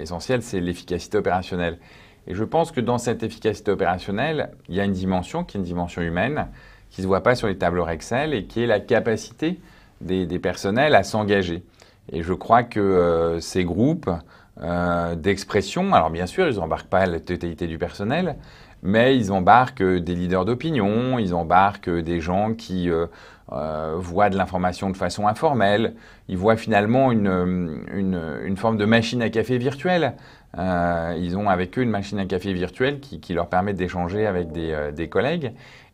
essentiel, c'est l'efficacité opérationnelle. Et je pense que dans cette efficacité opérationnelle, il y a une dimension qui est une dimension humaine, qui ne se voit pas sur les tableaux Excel et qui est la capacité des, personnels à s'engager. Et je crois que euh, ces groupes euh, d'expression, alors bien sûr, ils n'embarquent pas la totalité du personnel, mais ils embarquent des leaders d'opinion, ils embarquent des gens qui euh, voient de l'information de façon informelle, ils voient finalement une, une, forme de machine à café virtuelle. ils ont avec eux une machine à café virtuelle qui, qui leur permet d'échanger avec des, des collègues.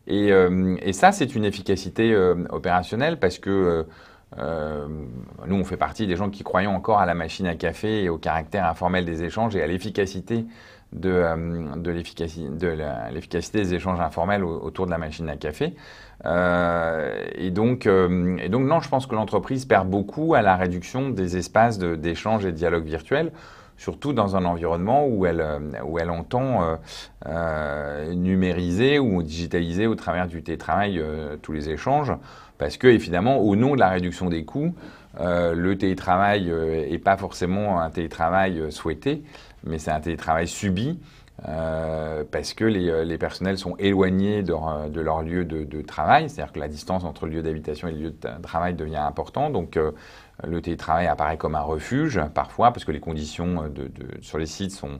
Euh, et, ça, c'est une efficacité euh, opérationnelle parce que euh, nous, on fait partie des gens qui croyons encore à la machine à café et au caractère informel des échanges et à l'efficacité de, de l'efficacité des échanges informels autour de la machine à café. et, donc, et donc, non, je pense que l'entreprise perd beaucoup à la réduction des espaces d'échange et de dialogue virtuel surtout dans un environnement où elle, euh, entend euh, euh, numériser ou digitaliser au travers du télétravail tous les échanges. Parce que, évidemment, au nom de la réduction des coûts, le télétravail n'est pas forcément un télétravail souhaité, mais c'est un télétravail subi. parce que les, personnels sont éloignés de, leur lieu de, travail, c'est-à-dire que la distance entre le lieu d'habitation et le lieu de travail devient importante. Le télétravail apparaît comme un refuge parfois parce que les conditions euh, de, sur les sites sont,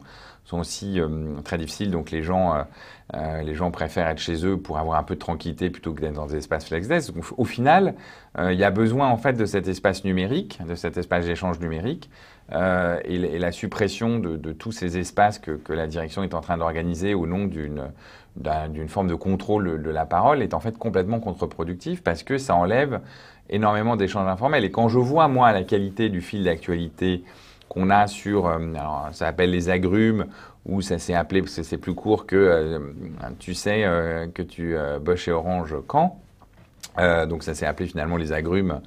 aussi euh, très difficiles. Donc les gens, euh, les gens préfèrent être chez eux pour avoir un peu de tranquillité plutôt que d'être dans des espaces FlexDesk. Donc, au final, il y a besoin en fait de cet espace numérique, de cet espace d'échange numérique. Et, la suppression de, tous ces espaces que, la direction est en train d'organiser au nom d'une d'une forme de contrôle de la parole est en fait complètement contre-productif parce que ça enlève énormément d'échanges informels. Et quand je vois, moi, la qualité du fil d'actualité qu'on a sur, euh, ça s'appelle les agrumes, ou ça s'est appelé, parce que c'est plus court que, euh, tu sais, euh, que tu bosses chez Orange quand. donc ça s'est appelé finalement les agrumes.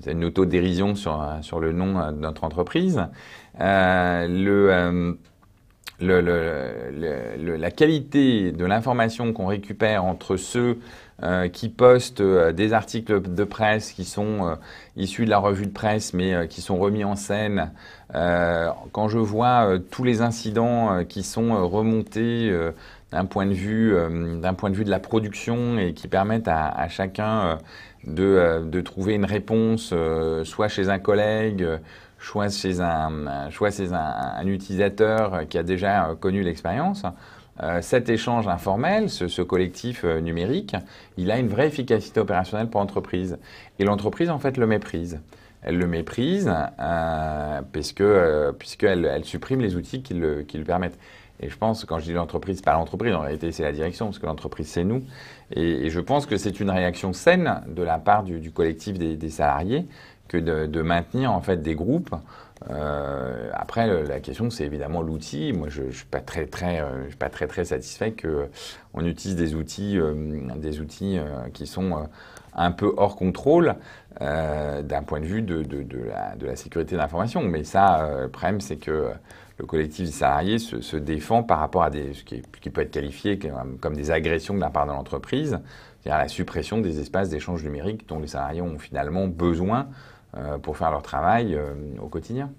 C'est une autodérision sur, sur le nom de notre entreprise. le le, la qualité de l'information qu'on récupère entre ceux euh, qui postent euh, des articles de presse qui sont euh, issus de la revue de presse mais qui sont remis en scène, quand je vois tous les incidents qui sont remontés d'un point, de vue, d'un point de vue de la production et qui permettent à, chacun de, de, trouver une réponse soit chez un collègue, choix chez un, choix chez un, utilisateur qui a déjà connu l'expérience, euh, cet échange informel, ce, collectif euh, numérique, il a une vraie efficacité opérationnelle pour l'entreprise. Et l'entreprise, en fait, le méprise. Elle le méprise euh, parce que, puisqu'elle elle supprime les outils qui le, qui le permettent. Et je pense, quand je dis l'entreprise, pas l'entreprise, en réalité c'est la direction, parce que l'entreprise c'est nous. Et, je pense que c'est une réaction saine de la part du, collectif des, des, salariés que de, maintenir en fait des groupes. Euh, après, la question, c'est évidemment l'outil. Moi, je ne suis pas très très, euh, suis pas très très satisfait que on utilise des outils, euh, des outils qui sont un peu hors contrôle d'un point de vue de, de, de, la, de la, sécurité d'information. Mais ça, le problème, c'est que le collectif des salariés se, défend par rapport à ce qui, qui peut être qualifié comme, des agressions de la part de l'entreprise, c'est-à-dire la suppression des espaces d'échange numérique dont les salariés ont finalement besoin euh, pour faire leur travail euh, au quotidien.